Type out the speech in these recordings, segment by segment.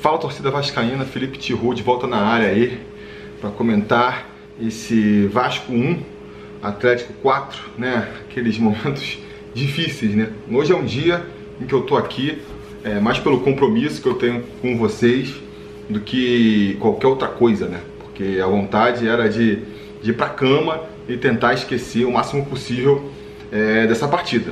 Fala torcida vascaína, Felipe Tiru de volta na área aí para comentar esse Vasco 1, Atlético 4, né? Aqueles momentos difíceis, né? Hoje é um dia em que eu tô aqui é, mais pelo compromisso que eu tenho com vocês do que qualquer outra coisa, né? Porque a vontade era de, de ir pra cama e tentar esquecer o máximo possível é, dessa partida.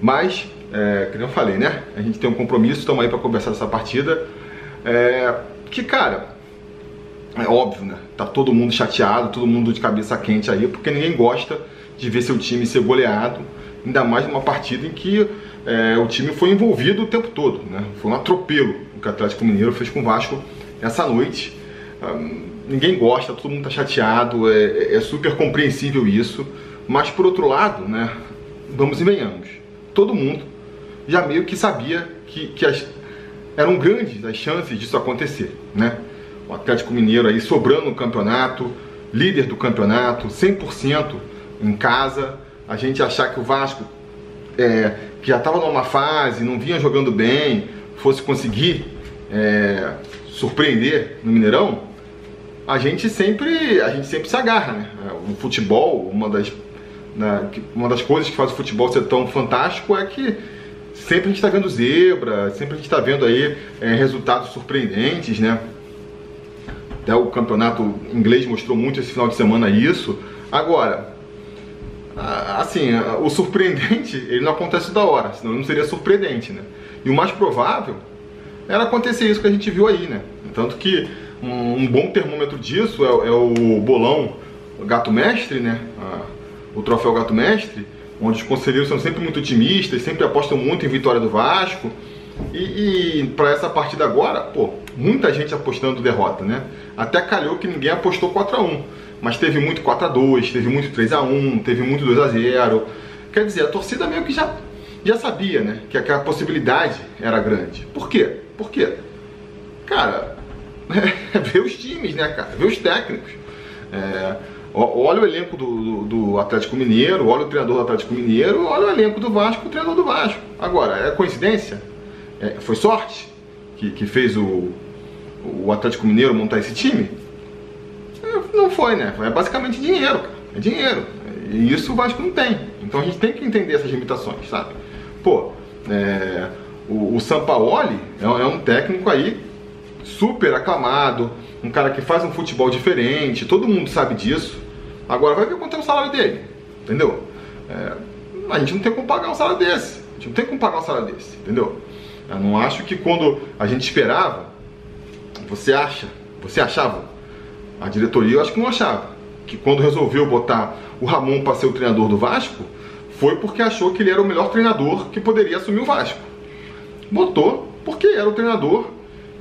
Mas, é, como eu falei, né? A gente tem um compromisso, estamos aí para conversar dessa partida. É, que, cara, é óbvio, né? Tá todo mundo chateado, todo mundo de cabeça quente aí, porque ninguém gosta de ver seu time ser goleado, ainda mais numa partida em que é, o time foi envolvido o tempo todo, né? Foi um atropelo o que o Atlético Mineiro fez com o Vasco essa noite. Hum, ninguém gosta, todo mundo tá chateado, é, é, super compreensível isso, mas por outro lado, né? Vamos e venhamos. Todo mundo já meio que sabia que, que as, eram grandes as chances disso acontecer, né? O Atlético Mineiro aí sobrando no campeonato, líder do campeonato, 100% em casa. A gente achar que o Vasco, é, que já estava numa fase, não vinha jogando bem, fosse conseguir é, surpreender no Mineirão, a gente sempre, a gente sempre se agarra, né? O futebol, uma das, né, uma das coisas que faz o futebol ser tão fantástico é que sempre a gente está vendo zebra, sempre a gente está vendo aí é, resultados surpreendentes, né? Até o campeonato inglês mostrou muito esse final de semana isso. Agora, assim, o surpreendente, ele não acontece da hora, senão não seria surpreendente, né? E o mais provável era acontecer isso que a gente viu aí, né? Tanto que um, bom termômetro disso é, é, o bolão Gato Mestre, né? o troféu Gato Mestre, onde os conselheiros são sempre muito otimistas, sempre apostam muito em vitória do Vasco. E, e para essa partida agora, pô, muita gente apostando derrota, né? Até calhou que ninguém apostou 4 a 1 mas teve muito 4 a 2 teve muito 3 a 1 teve muito 2 a 0 Quer dizer, a torcida meio que já, já sabia, né? Que aquela possibilidade era grande. Por quê? Por quê? Cara, é ver os times, né, cara? Ver os técnicos. É, olha o elenco do, do, do, Atlético Mineiro, olha o treinador do Atlético Mineiro, olha o elenco do Vasco, o treinador do Vasco. Agora, é coincidência? É, foi sorte que, que fez o, o Atlético Mineiro montar esse time? É, não foi, né? É basicamente dinheiro, cara. É dinheiro. E isso o Vasco não tem. Então a gente tem que entender essas limitações, sabe? Pô, é, o, o Sampaoli é, é um técnico aí super aclamado, um cara que faz um futebol diferente, todo mundo sabe disso. Agora vai ver quanto é o salário dele, entendeu? É, a gente não tem como pagar um salário desse. A gente não tem como pagar um salário desse, entendeu? Eu não acho que quando a gente esperava, você acha, você achava, a diretoria eu acho que não achava, que quando resolveu botar o Ramon para ser o treinador do Vasco, foi porque achou que ele era o melhor treinador que poderia assumir o Vasco. Botou porque era o treinador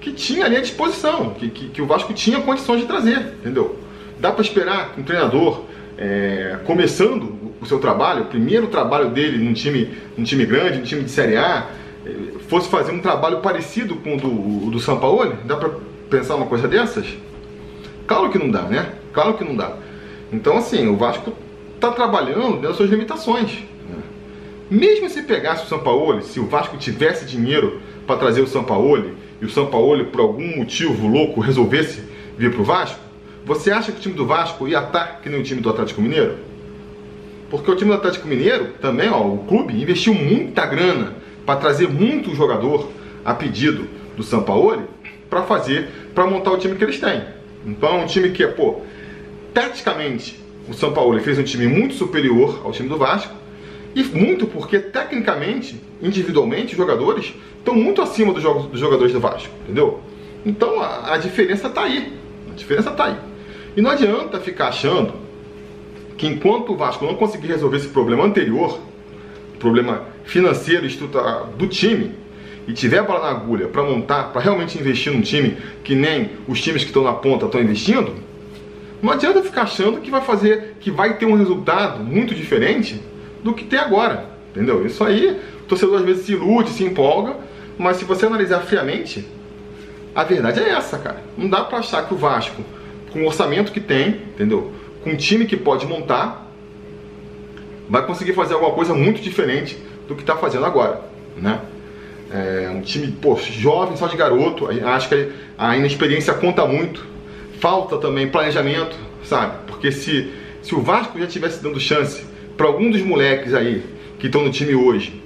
que tinha ali à disposição, que, que, que o Vasco tinha condições de trazer, entendeu? Dá para esperar que um treinador, é, começando o seu trabalho, o primeiro trabalho dele num time, num time grande, num time de Série A, é, fosse fazer um trabalho parecido com o do, do São Paulo? Dá para pensar uma coisa dessas? Claro que não dá, né? Claro que não dá. Então, assim, o Vasco está trabalhando dentro das suas limitações. Né? Mesmo se pegasse o São Paulo, se o Vasco tivesse dinheiro para trazer o São Paulo, e o São Paulo, por algum motivo louco, resolvesse vir para o Vasco, você acha que o time do Vasco ia estar que nem o time do Atlético Mineiro? Porque o time do Atlético Mineiro, também, ó, o clube investiu muita grana para trazer muito jogador a pedido do São Paulo para fazer, para montar o time que eles têm. Então um time que, pô, taticamente, o São Paulo fez um time muito superior ao time do Vasco e muito porque, tecnicamente, individualmente, os jogadores estão muito acima dos, jogos, dos jogadores do Vasco, entendeu? Então a, a diferença está aí. A diferença está aí. E não adianta ficar achando que enquanto o Vasco não conseguir resolver esse problema anterior, problema financeiro estrutural do time, e tiver bola na agulha para montar, para realmente investir num time que nem os times que estão na ponta estão investindo, não adianta ficar achando que vai fazer, que vai ter um resultado muito diferente do que tem agora, entendeu? Isso aí, o torcedor às vezes se ilude, se empolga, mas se você analisar friamente, a verdade é essa, cara. Não dá para achar que o Vasco, com o orçamento que tem, entendeu? Com o time que pode montar, vai conseguir fazer alguma coisa muito diferente do que está fazendo agora, né? É um time, pô, jovem, só de garoto. Acho que a inexperiência conta muito. Falta também planejamento, sabe? Porque se, se o Vasco já tivesse dando chance para algum dos moleques aí que estão no time hoje,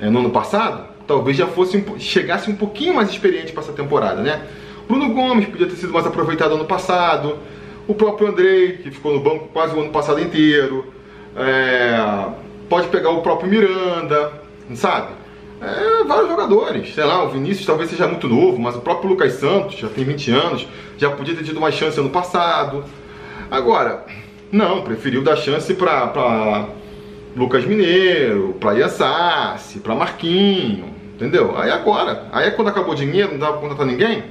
é, no ano passado, talvez já fosse chegasse um pouquinho mais experiente para essa temporada, né? Bruno Gomes podia ter sido mais aproveitado ano passado, o próprio Andrei, que ficou no banco quase o ano passado inteiro, é, pode pegar o próprio Miranda, sabe? É, vários jogadores, sei lá, o Vinícius talvez seja muito novo, mas o próprio Lucas Santos já tem 20 anos, já podia ter tido mais chance ano passado. Agora, não, preferiu dar chance para Lucas Mineiro, para Iassassi, para Marquinho, entendeu? Aí agora, aí é quando acabou o dinheiro, não dá pra contratar ninguém,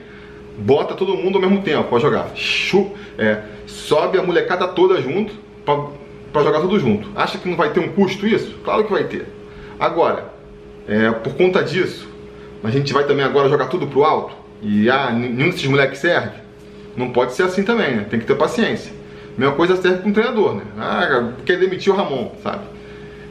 bota todo mundo ao mesmo tempo para jogar. Chu, é, sobe a molecada toda junto para jogar tudo junto. Acha que não vai ter um custo isso? Claro que vai ter. Agora, é, por conta disso, a gente vai também agora jogar tudo pro alto e ah, nenhum desses moleques serve. Não pode ser assim também, né? Tem que ter paciência. Mesma coisa serve com o treinador, né? Ah, quer demitir o Ramon, sabe?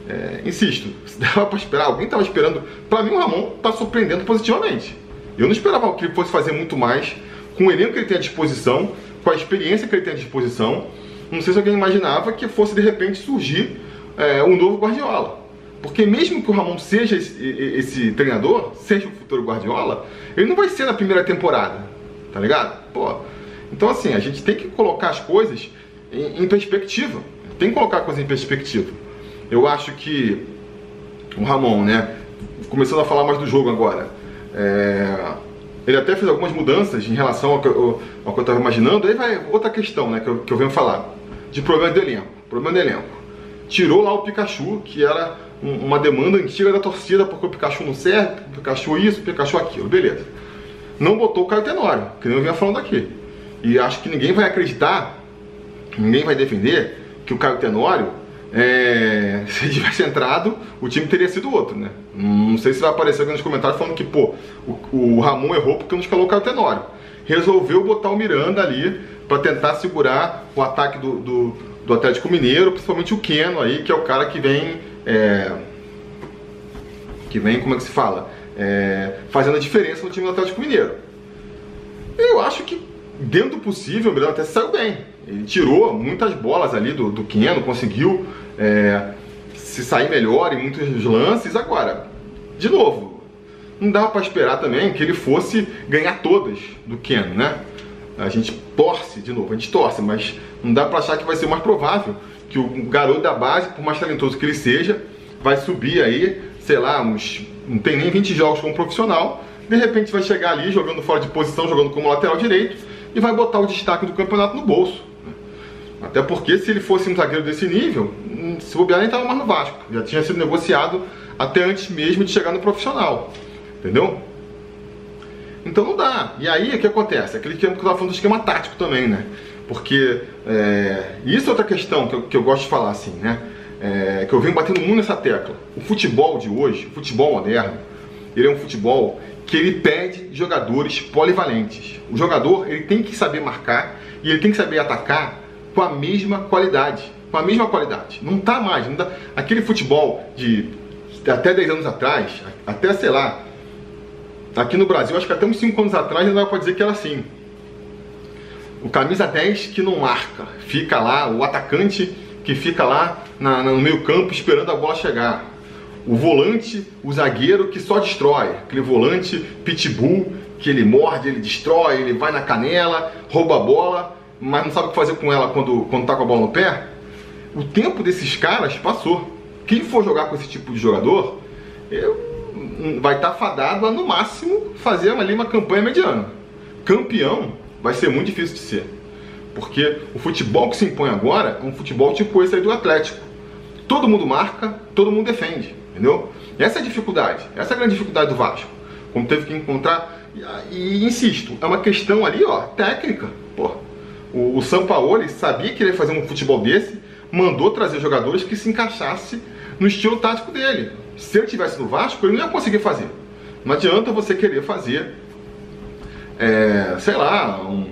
É, insisto, se dava para esperar, alguém estava esperando. Para mim, o Ramon está surpreendendo positivamente. Eu não esperava que ele fosse fazer muito mais com o elenco que ele tem à disposição, com a experiência que ele tem à disposição. Não sei se alguém imaginava que fosse de repente surgir é, um novo Guardiola. Porque mesmo que o Ramon seja esse, esse, treinador, seja o futuro Guardiola, ele não vai ser na primeira temporada, tá ligado? Pô. Então assim, a gente tem que colocar as coisas em, em perspectiva. Tem que colocar a coisa em perspectiva. Eu acho que o Ramon, né, começando a falar mais do jogo agora, é, ele até fez algumas mudanças em relação ao que, eu, ao que eu estava imaginando. Aí vai outra questão né, que, eu, que eu venho falar, de problema de elenco. Problema de elenco. Tirou lá o Pikachu, que era um, uma demanda antiga da torcida, porque o Pikachu não serve, o Pikachu isso, o Pikachu aquilo, beleza. Não botou o Caio Tenório, que nem eu vinha falando aqui. E acho que ninguém vai acreditar, ninguém vai defender que o Caio Tenório é, se ele tivesse entrado, o time teria sido outro, né? Não sei se vai aparecer aqui nos comentários falando que, pô, o, o Ramon errou porque não escalou o Caio Tenório. Resolveu botar o Miranda ali para tentar segurar o ataque do, do, do, Atlético Mineiro, principalmente o Keno aí, que é o cara que vem. É, que vem, como é que se fala? É, fazendo a diferença no time do Atlético Mineiro. Eu acho que, dentro do possível, o Miranda até saiu bem. Ele tirou muitas bolas ali do, do Keno, conseguiu é, se sair melhor em muitos lances. Agora, de novo, não dava para esperar também que ele fosse ganhar todas do Keno, né? A gente torce, de novo, a gente torce, mas não dá para achar que vai ser mais provável que o garoto da base, por mais talentoso que ele seja, vai subir aí, sei lá, uns, não tem nem 20 jogos como profissional, de repente vai chegar ali jogando fora de posição, jogando como lateral direito e vai botar o destaque do campeonato no bolso. Até porque se ele fosse um zagueiro desse nível, se bobear nem estava mais no Vasco. Já tinha sido negociado até antes mesmo de chegar no profissional. Entendeu? Então não dá. E aí o que acontece? Aquele que eu estava falando do esquema tático também, né? Porque é, isso é outra questão que eu, que eu gosto de falar assim, né? É, que eu venho batendo muito nessa tecla. O futebol de hoje, o futebol moderno, ele é um futebol que ele pede jogadores polivalentes. O jogador ele tem que saber marcar e ele tem que saber atacar com a mesma qualidade. Com a mesma qualidade. Não tá mais. Não dá. Aquele futebol de até 10 anos atrás, até sei lá, aqui no Brasil, acho que até uns 5 anos atrás não dá pra dizer que era assim. O camisa 10 que não marca, fica lá, o atacante que fica lá na, no meio campo esperando a bola chegar. O volante, o zagueiro que só destrói. Aquele volante pitbull que ele morde, ele destrói, ele vai na canela, rouba a bola mas não sabe o que fazer com ela quando, quando tá com a bola no pé, o tempo desses caras passou. Quem for jogar com esse tipo de jogador eu, hum, vai estar tá fadado a no máximo fazer ali uma campanha mediana. Campeão vai ser muito difícil de ser. Porque o futebol que se impõe agora é um futebol tipo esse aí do Atlético. Todo mundo marca, todo mundo defende, entendeu? Essa é a dificuldade, essa é a grande dificuldade do Vasco. Como teve que encontrar. E, e insisto, é uma questão ali, ó, técnica. Porra, o, o Sampaoli sabia que ele ia fazer um futebol desse, mandou trazer jogadores que se encaixasse no estilo tático dele. Se ele tivesse no Vasco, ele não ia conseguir fazer. Não adianta você querer fazer, é, sei lá, um,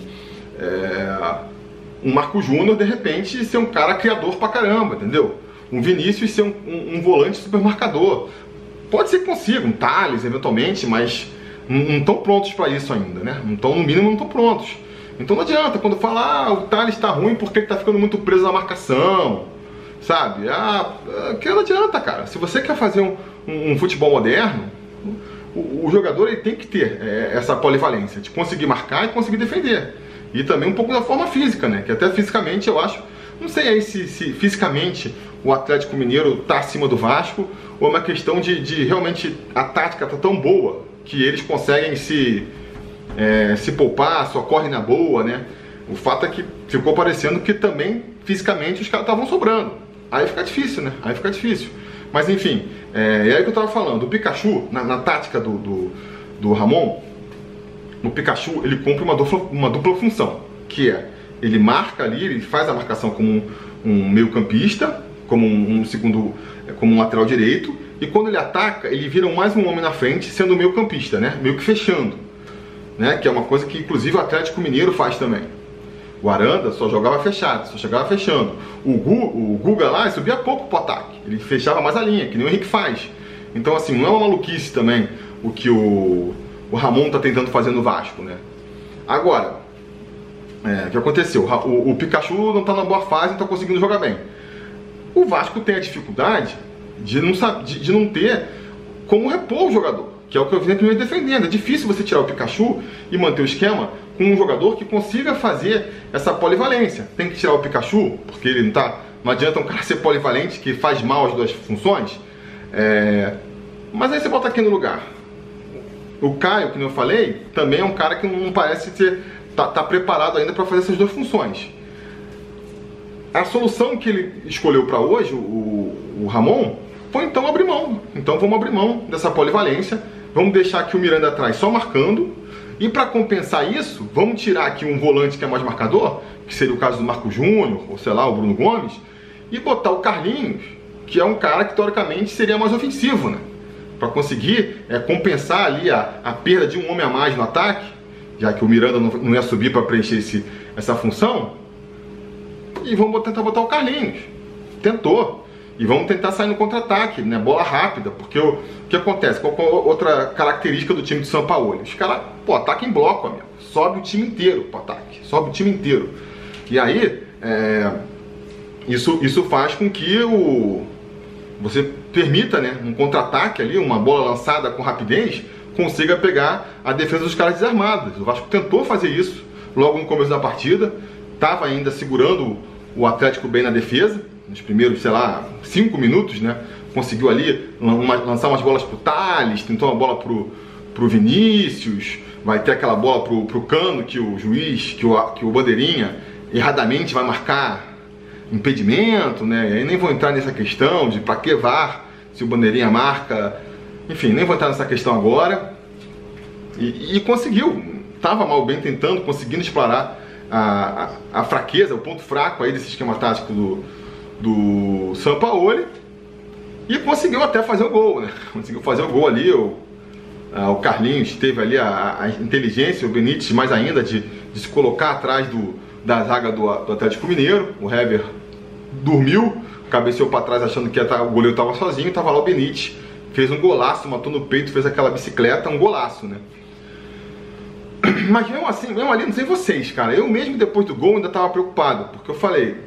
é, um Marco Júnior de repente ser um cara criador pra caramba, entendeu? Um Vinícius ser um, um, um volante super marcador. Pode ser que consigam, Thales, eventualmente, mas não estão prontos para isso ainda, né? Não estão, no mínimo, não estão prontos. Então não adianta, quando falar ah, o Thales está ruim porque ele está ficando muito preso na marcação, sabe? Ah, que não adianta, cara. Se você quer fazer um, um, um futebol moderno, o, o, jogador ele tem que ter é, essa polivalência de conseguir marcar e conseguir defender. E também um pouco da forma física, né? Que até fisicamente eu acho. Não sei aí se, se fisicamente o Atlético Mineiro está acima do Vasco ou é uma questão de, de realmente a tática tá tão boa que eles conseguem se, é, se poupar, só correm na boa, né? O fato é que ficou parecendo que também fisicamente os caras estavam sobrando. Aí fica difícil, né? Aí fica difícil. Mas enfim, é, é aí que eu tava falando. O Pikachu, na, na tática do, do, do, Ramon, o Pikachu ele cumpre uma dupla, uma dupla função, que é ele marca ali, ele faz a marcação como um, um meio campista, como um, um segundo, como um lateral direito, e quando ele ataca, ele vira mais um homem na frente, sendo meio campista, né? Meio que fechando, né? Que é uma coisa que inclusive o Atlético Mineiro faz também. O Aranda só jogava fechado, só chegava fechando. O, Gu, o Guga lá subia pouco pro ataque, ele fechava mais a linha, que nem o Henrique faz. Então assim, não é uma maluquice também o que o, o Ramon tá tentando fazer no Vasco, né? Agora, é, o que aconteceu? O, o Pikachu não tá na boa fase, não tá conseguindo jogar bem. O Vasco tem a dificuldade de não, de, de não ter como repor o jogador, que é o que eu vim primeiro defendendo. É difícil você tirar o Pikachu e manter o esquema com um jogador que consiga fazer essa polivalência. Tem que tirar o Pikachu, porque ele não tá. Não adianta um cara ser polivalente que faz mal as duas funções. É, mas aí você bota aqui no lugar. O Caio, que eu falei, também é um cara que não parece ter tá, tá preparado ainda para fazer essas duas funções. A solução que ele escolheu para hoje, o, o Ramon, foi então abrir mão. Então vamos abrir mão dessa polivalência, vamos deixar aqui o Miranda atrás só marcando, e para compensar isso, vamos tirar aqui um volante que é mais marcador, que seria o caso do Marco Júnior, ou sei lá, o Bruno Gomes, e botar o Carlinhos, que é um cara que teoricamente seria mais ofensivo, né? Para conseguir é, compensar ali a, a perda de um homem a mais no ataque, já que o Miranda não, não ia subir para preencher esse, essa função. E vamos tentar botar o Carlinhos. Tentou. E vamos tentar sair no contra-ataque, né? Bola rápida, porque o, o que acontece? Qual, qual outra característica do time de São Paulo? Os caras, pô, ataque em bloco, amigo. Sobe o time inteiro pro ataque. Sobe o time inteiro. E aí, é, isso, isso faz com que o, você permita, né? Um contra-ataque ali, uma bola lançada com rapidez, consiga pegar a defesa dos caras desarmados. O Vasco tentou fazer isso logo no começo da partida, estava ainda segurando o Atlético bem na defesa, nos primeiros, sei lá, cinco minutos, né? Conseguiu ali lançar umas bolas pro Thales, tentou uma bola pro, pro Vinícius, vai ter aquela bola pro, pro Cano que o juiz, que o, que o Bandeirinha erradamente vai marcar impedimento, né? E aí nem vou entrar nessa questão de para que VAR se o Bandeirinha marca. Enfim, nem vou entrar nessa questão agora. E, e conseguiu, estava mal bem tentando, conseguindo explorar a, a, a, fraqueza, o ponto fraco aí desse esquema tático do, do Sampaoli e conseguiu até fazer o gol, né? Conseguiu fazer o gol ali, o, a, o Carlinhos teve ali a, a, inteligência, o Benítez mais ainda, de, de se colocar atrás do, da zaga do, do Atlético Mineiro. O Hever dormiu, cabeceou para trás achando que o goleiro estava sozinho, estava lá o Benítez, fez um golaço, matou no peito, fez aquela bicicleta, um golaço, né? Mas mesmo assim, mesmo ali, não sei vocês, cara, eu mesmo depois do gol ainda estava preocupado, porque eu falei,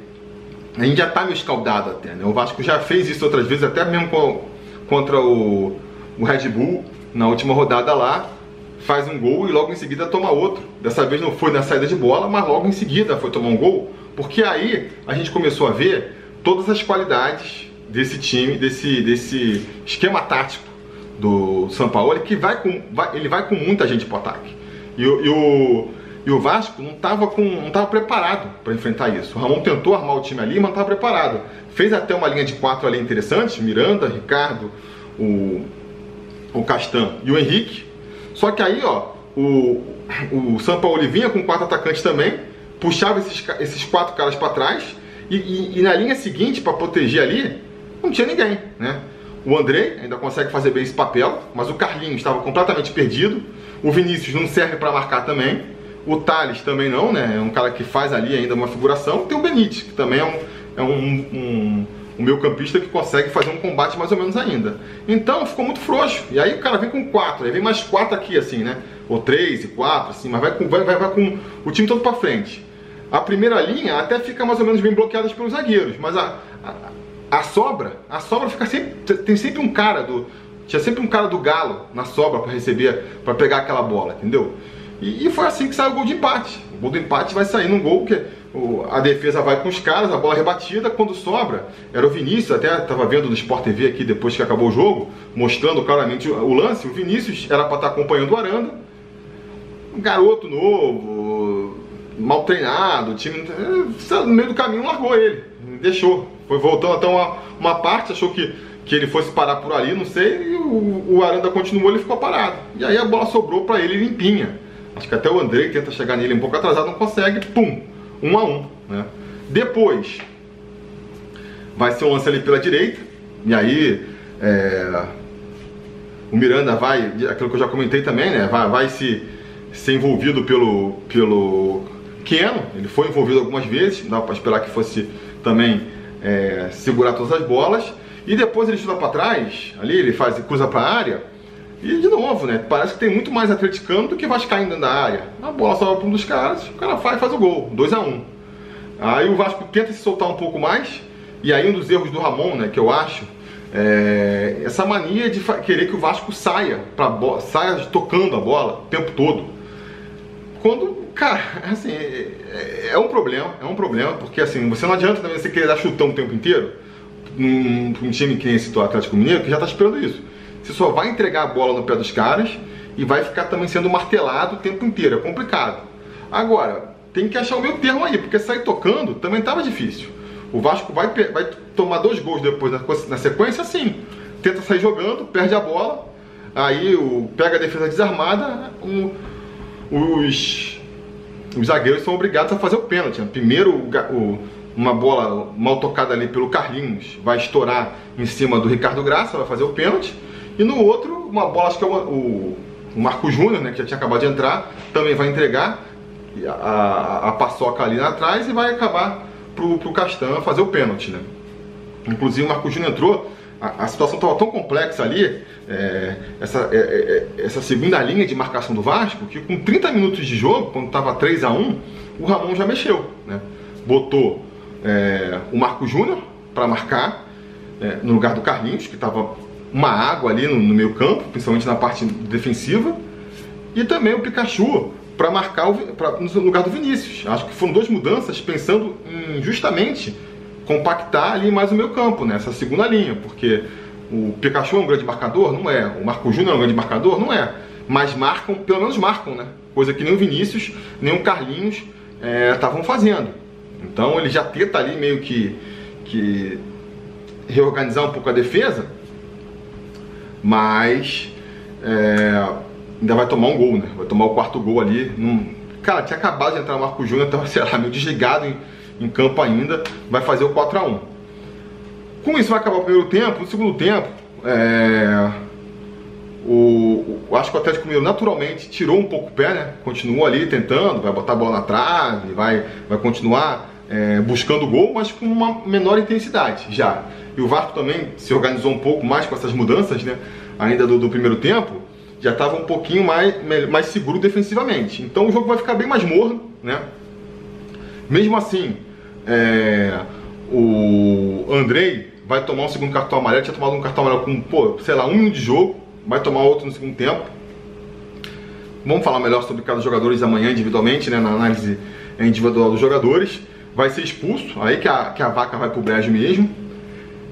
a gente já tá meio escaldado até, né? O Vasco já fez isso outras vezes, até mesmo com, contra o, o Red Bull, na última rodada lá, faz um gol e logo em seguida toma outro. Dessa vez não foi na saída de bola, mas logo em seguida foi tomar um gol, porque aí a gente começou a ver todas as qualidades desse time, desse, desse esquema tático do São Paulo, que vai com, vai, ele vai com muita gente pro ataque. E, e o, e o Vasco não estava não preparado para enfrentar isso. O Ramon tentou armar o time ali, mas não estava preparado. Fez até uma linha de quatro ali interessante, Miranda, Ricardo, o, o Castan e o Henrique. Só que aí, ó, o, o São Paulo vinha com quatro atacantes também, puxava esses, esses quatro caras para trás e, e, e, na linha seguinte, para proteger ali, não tinha ninguém, né? O André ainda consegue fazer bem esse papel, mas o Carlinhos estava completamente perdido. O Vinícius não serve para marcar também. O Thales também não, né? É um cara que faz ali ainda uma figuração. Tem o Benítez, que também é um, é um, um, o meu campista que consegue fazer um combate mais ou menos ainda. Então ficou muito frouxo. E aí o cara vem com quatro, aí vem mais quatro aqui assim, né? Ou três e quatro, assim, mas vai com, vai, vai, vai com o time todo para frente. A primeira linha até fica mais ou menos bem bloqueada pelos zagueiros, mas a, a, a sobra, a sobra fica sempre. Tem sempre um cara do. Tinha sempre um cara do galo na sobra para receber, para pegar aquela bola, entendeu? E, e, foi assim que saiu o gol de empate. O gol do empate vai sair num gol que o, a defesa vai com os caras, a bola rebatida, quando sobra, era o Vinícius, até estava vendo no Sport TV aqui depois que acabou o jogo, mostrando claramente o, o lance, o Vinícius era para estar tá acompanhando o Aranda, um garoto novo, mal treinado, o time no meio do caminho largou ele, deixou, foi voltando até uma, uma parte, achou que, que ele fosse parar por ali, não sei, e o, o Aranda continuou, ele ficou parado, e aí a bola sobrou para ele limpinha, acho que até o André tenta chegar nele um pouco atrasado, não consegue, pum, um a um. Né? Depois vai ser um lance ali pela direita, e aí é, o Miranda vai, aquilo que eu já comentei também, né? Vai, vai se ser envolvido pelo, pelo Keno, ele foi envolvido algumas vezes, dá para esperar que fosse também é, segurar todas as bolas, e depois ele chuta para trás, ali ele faz, cruza para a área, e de novo, né? Parece que tem muito mais atleticano do que vascaíno dentro da área. A bola sobra para um dos caras, o cara faz, faz o gol, 2 a 1 um. Aí o Vasco tenta se soltar um pouco mais, e aí um dos erros do Ramon, né, que eu acho, é essa mania de querer que o Vasco saia, pra saia tocando a bola o tempo todo. Quando, cara, assim, é, é um problema, é um problema, porque assim, você não adianta também você querer dar chutão o tempo inteiro, num, num time que nem esse Atlético Mineiro, que já está esperando isso. Você só vai entregar a bola no pé dos caras e vai ficar também sendo martelado o tempo inteiro. É complicado. Agora, tem que achar o meu termo aí, porque sair tocando também estava difícil. O Vasco vai, vai tomar dois gols depois na, na sequência, sim. Tenta sair jogando, perde a bola, aí o, pega a defesa desarmada, os, os zagueiros são obrigados a fazer o pênalti. Primeiro o, uma bola mal tocada ali pelo Carlinhos vai estourar em cima do Ricardo Graça, vai fazer o pênalti. E no outro, uma bola, acho que é o, o, Marco Júnior, né, que já tinha acabado de entrar, também vai entregar a, a, a paçoca ali atrás e vai acabar pro, pro Castan fazer o pênalti, né? Inclusive o Marco Júnior entrou, a, a situação estava tão complexa ali, é, essa, é, é, essa segunda linha de marcação do Vasco, que com 30 minutos de jogo, quando estava 3 a 1 o Ramon já mexeu, né? Botou é, o Marco Júnior para marcar, é, no lugar do Carlinhos, que estava uma água ali no, no meio campo, principalmente na parte defensiva, e também o Pikachu para marcar o, pra, no lugar do Vinícius. Acho que foram duas mudanças pensando em justamente compactar ali mais o meio campo, nessa né, segunda linha, porque o Pikachu é um grande marcador? Não é. O Marco Júnior é um grande marcador? Não é. Mas marcam, pelo menos marcam, né? Coisa que nem o Vinícius, nem o Carlinhos estavam é, fazendo. Então ele já tenta ali meio que, que reorganizar um pouco a defesa mas é, ainda vai tomar um gol, né? Vai tomar o quarto gol ali. Num... Cara, tinha acabado de entrar o Marco Júnior, estava, sei lá, meio desligado em, em campo ainda. Vai fazer o 4x1. Com isso vai acabar o primeiro tempo. No segundo tempo, é... o, o, acho que o Atlético Mineiro naturalmente tirou um pouco o pé, né? Continuou ali tentando, vai botar a bola na trave, vai, vai continuar é, buscando gol, mas com uma menor intensidade já. E o Vasco também se organizou um pouco mais com essas mudanças, né? Ainda do, do primeiro tempo, já estava um pouquinho mais, mais seguro defensivamente. Então o jogo vai ficar bem mais morno, né? Mesmo assim, é, o Andrei vai tomar um segundo cartão amarelo, tinha tomado um cartão amarelo com, pô, sei lá, um minuto de jogo, vai tomar outro no segundo tempo. Vamos falar melhor sobre cada jogador amanhã individualmente, né, na análise individual dos jogadores vai ser expulso, aí que a, que a vaca vai pro brejo mesmo.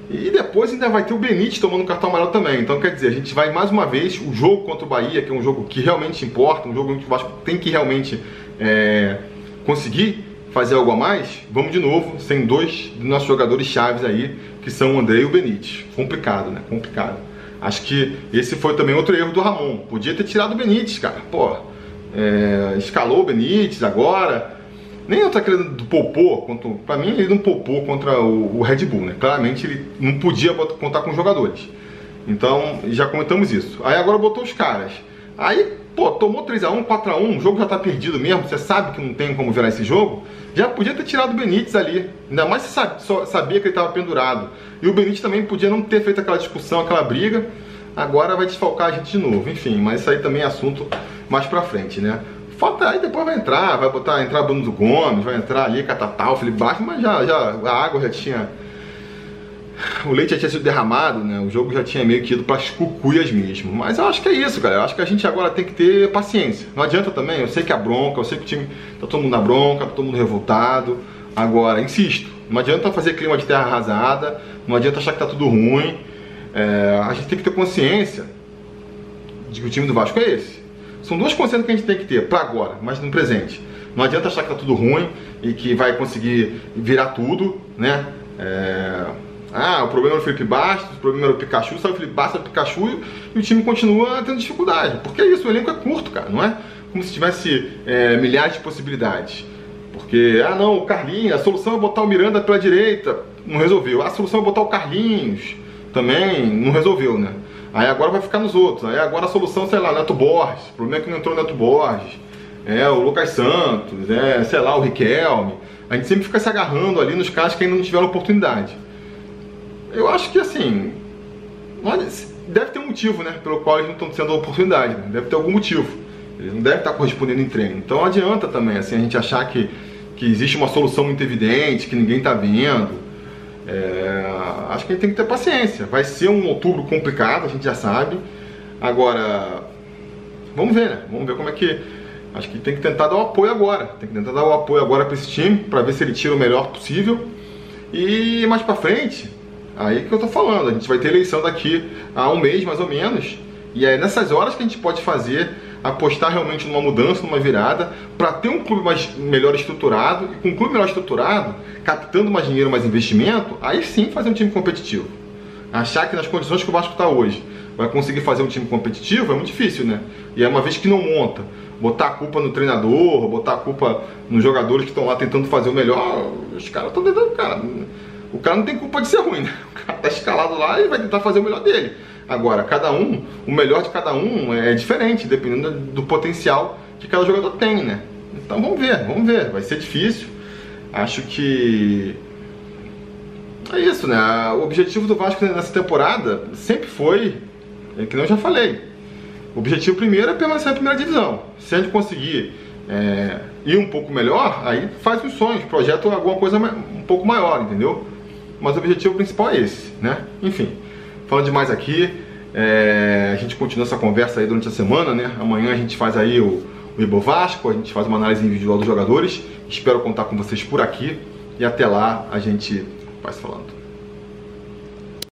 E depois ainda vai ter o Benítez tomando cartão amarelo também. Então quer dizer, a gente vai mais uma vez, o jogo contra o Bahia, que é um jogo que realmente importa, um jogo que o Vasco tem que realmente é, conseguir fazer algo a mais, vamos de novo, sem dois dos nossos jogadores chaves aí, que são o André e o Benítez. Complicado, né? Complicado. Acho que esse foi também outro erro do Ramon. Podia ter tirado o Benítez, cara. Pô, é, escalou o Benítez agora, nem eu tô querendo do Popô, para mim ele não poupou contra o, o, Red Bull, né? Claramente ele não podia contar com jogadores. Então, já comentamos isso. Aí agora botou os caras. Aí pô, tomou 3x1, 4x1, o jogo já tá perdido mesmo, você sabe que não tem como virar esse jogo, já podia ter tirado o Benítez ali. Ainda mais se sabia que ele estava pendurado. E o Benítez também podia não ter feito aquela discussão, aquela briga. Agora vai desfalcar a gente de novo. Enfim, mas isso aí também é assunto mais pra frente, né? Falta aí, depois vai entrar, vai botar, entrar Bruno Gomes, vai entrar ali, Catatal, Felipe Baixo, mas já, já, a água já tinha o leite já tinha sido derramado, né? O jogo já tinha meio que ido para as cucuias mesmo. Mas eu acho que é isso, cara. Eu acho que a gente agora tem que ter paciência. Não adianta também, eu sei que a bronca, eu sei que o time tá todo mundo na bronca, tá todo mundo revoltado. Agora, insisto, não adianta fazer clima de terra arrasada, não adianta achar que tá tudo ruim. É, a gente tem que ter consciência de que o time do Vasco é esse. São duas consciências que a gente tem que ter para agora, mas no presente. Não adianta achar que tá tudo ruim e que vai conseguir virar tudo, né? É, ah, o problema era o Felipe Bastos, o problema era o Pikachu, saiu o Felipe Bastos, o Pikachu e o time continua tendo dificuldade. Porque é isso, o elenco é curto, cara, não é como se tivesse é, milhares de possibilidades. Porque, ah não, o Carlinhos, a solução é botar o Miranda pela direita, não resolveu. A solução é botar o Carlinhos, também não resolveu, né? Aí agora vai ficar nos outros. Aí agora a solução, sei lá, Neto Borges, o problema é que não entrou o Neto Borges, é o Lucas Santos, é, sei lá, o Riquelme. A gente sempre fica se agarrando ali nos caras que ainda não tiveram oportunidade eu acho que assim, deve ter um motivo, né, pelo qual eles não estão tendo oportunidade, né? deve ter algum motivo. Eles não devem estar correspondendo em treino. Então adianta também assim a gente achar que, que existe uma solução muito evidente, que ninguém está vendo. É, acho que a gente tem que ter paciência. Vai ser um outubro complicado, a gente já sabe. Agora, vamos ver, né? Vamos ver como é que. Acho que tem que tentar dar o apoio agora. Tem que tentar dar o apoio agora para esse time, para ver se ele tira o melhor possível. E mais para frente, Aí que eu tô falando, a gente vai ter eleição daqui a um mês mais ou menos. E é nessas horas que a gente pode fazer, apostar realmente numa mudança, numa virada, para ter um clube mais, melhor estruturado, e com um clube melhor estruturado, captando mais dinheiro, mais investimento, aí sim fazer um time competitivo. Achar que nas condições que o Vasco está hoje vai conseguir fazer um time competitivo é muito difícil, né? E é uma vez que não monta, botar a culpa no treinador, botar a culpa nos jogadores que estão lá tentando fazer o melhor, os caras estão tentando, cara o cara não tem culpa de ser ruim, né? O cara tá escalado lá e vai tentar fazer o melhor dele. Agora, cada um, o melhor de cada um é diferente, dependendo do potencial que cada jogador tem, né? Então vamos ver, vamos ver. Vai ser difícil. Acho que é isso, né? O objetivo do Vasco nessa temporada sempre foi, é que eu já falei. O objetivo primeiro é permanecer na primeira divisão. Se a gente conseguir é, ir um pouco melhor, aí faz os sonhos, projeta alguma coisa um pouco maior, entendeu? mas o objetivo principal é esse, né? Enfim, falando demais aqui, é, a gente continua essa conversa aí durante a semana, né? Amanhã a gente faz aí o, o Ibo Vasco, a gente faz uma análise individual dos jogadores. Espero contar com vocês por aqui e até lá a gente vai se falando.